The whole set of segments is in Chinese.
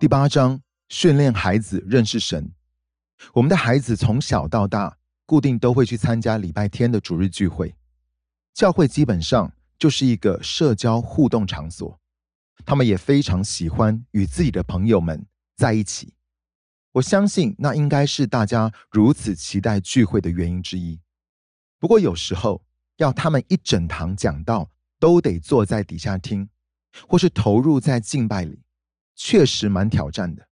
第八章训练孩子认识神。我们的孩子从小到大，固定都会去参加礼拜天的主日聚会。教会基本上就是一个社交互动场所，他们也非常喜欢与自己的朋友们在一起。我相信那应该是大家如此期待聚会的原因之一。不过有时候要他们一整堂讲道都得坐在底下听，或是投入在敬拜里，确实蛮挑战的。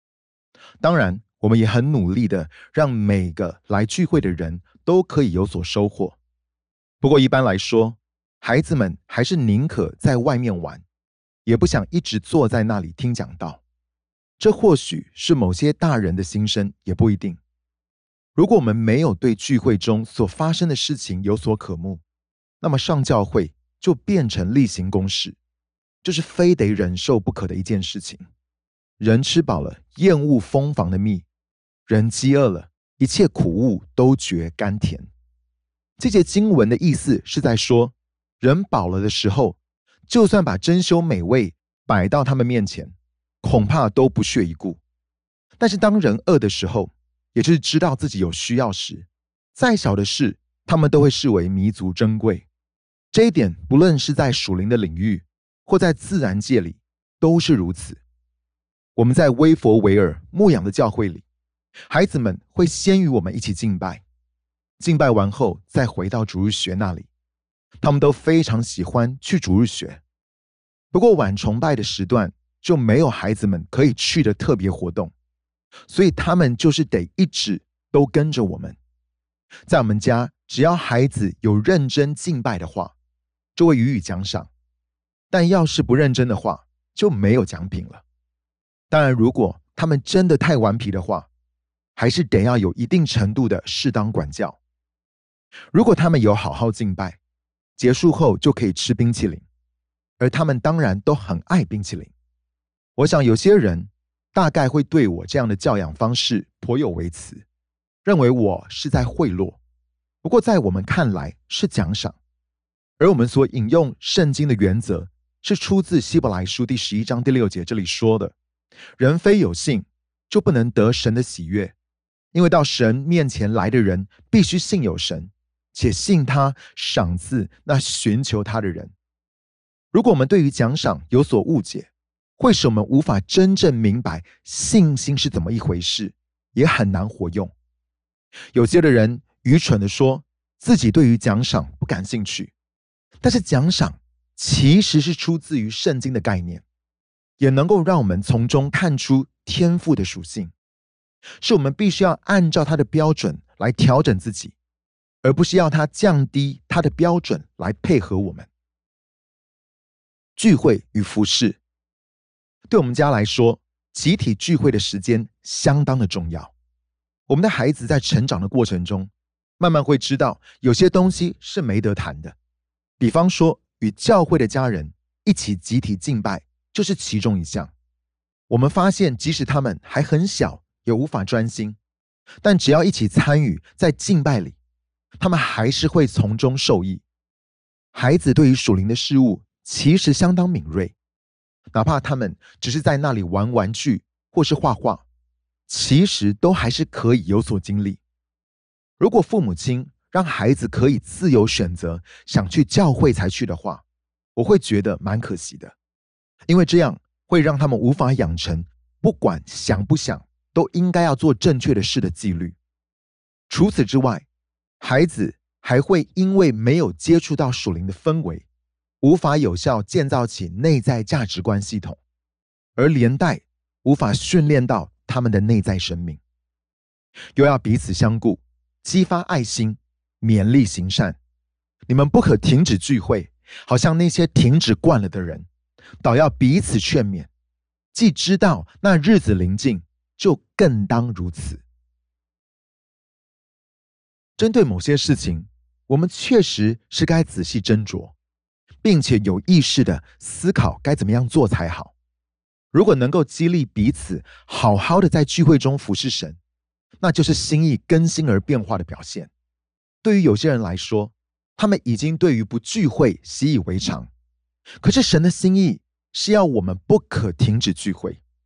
当然，我们也很努力的让每个来聚会的人都可以有所收获。不过一般来说，孩子们还是宁可在外面玩，也不想一直坐在那里听讲道。这或许是某些大人的心声，也不一定。如果我们没有对聚会中所发生的事情有所渴慕，那么上教会就变成例行公事，这是非得忍受不可的一件事情。人吃饱了，厌恶蜂房的蜜；人饥饿了，一切苦物都觉甘甜。这节经文的意思是在说，人饱了的时候，就算把珍馐美味摆到他们面前。恐怕都不屑一顾。但是当人饿的时候，也就是知道自己有需要时，再小的事，他们都会视为弥足珍贵。这一点，不论是在属灵的领域，或在自然界里，都是如此。我们在威佛维尔牧养的教会里，孩子们会先与我们一起敬拜，敬拜完后再回到主日学那里。他们都非常喜欢去主日学。不过晚崇拜的时段。就没有孩子们可以去的特别活动，所以他们就是得一直都跟着我们。在我们家，只要孩子有认真敬拜的话，就会予以奖赏；但要是不认真的话，就没有奖品了。当然，如果他们真的太顽皮的话，还是得要有一定程度的适当管教。如果他们有好好敬拜，结束后就可以吃冰淇淋，而他们当然都很爱冰淇淋。我想有些人大概会对我这样的教养方式颇有微词，认为我是在贿赂。不过在我们看来是奖赏，而我们所引用圣经的原则是出自希伯来书第十一章第六节，这里说的：“人非有信，就不能得神的喜悦，因为到神面前来的人必须信有神，且信他赏赐那寻求他的人。”如果我们对于奖赏有所误解，会使我们无法真正明白信心是怎么一回事，也很难活用。有些的人愚蠢的说自己对于奖赏不感兴趣，但是奖赏其实是出自于圣经的概念，也能够让我们从中看出天赋的属性，是我们必须要按照他的标准来调整自己，而不是要他降低他的标准来配合我们。聚会与服饰。对我们家来说，集体聚会的时间相当的重要。我们的孩子在成长的过程中，慢慢会知道有些东西是没得谈的。比方说，与教会的家人一起集体敬拜，就是其中一项。我们发现，即使他们还很小，也无法专心，但只要一起参与在敬拜里，他们还是会从中受益。孩子对于属灵的事物其实相当敏锐。哪怕他们只是在那里玩玩具或是画画，其实都还是可以有所经历。如果父母亲让孩子可以自由选择想去教会才去的话，我会觉得蛮可惜的，因为这样会让他们无法养成不管想不想都应该要做正确的事的纪律。除此之外，孩子还会因为没有接触到属灵的氛围。无法有效建造起内在价值观系统，而连带无法训练到他们的内在生命，又要彼此相顾，激发爱心，勉励行善。你们不可停止聚会，好像那些停止惯了的人，倒要彼此劝勉。既知道那日子临近，就更当如此。针对某些事情，我们确实是该仔细斟酌。并且有意识的思考该怎么样做才好。如果能够激励彼此好好的在聚会中服侍神，那就是心意更新而变化的表现。对于有些人来说，他们已经对于不聚会习以为常。可是神的心意是要我们不可停止聚会。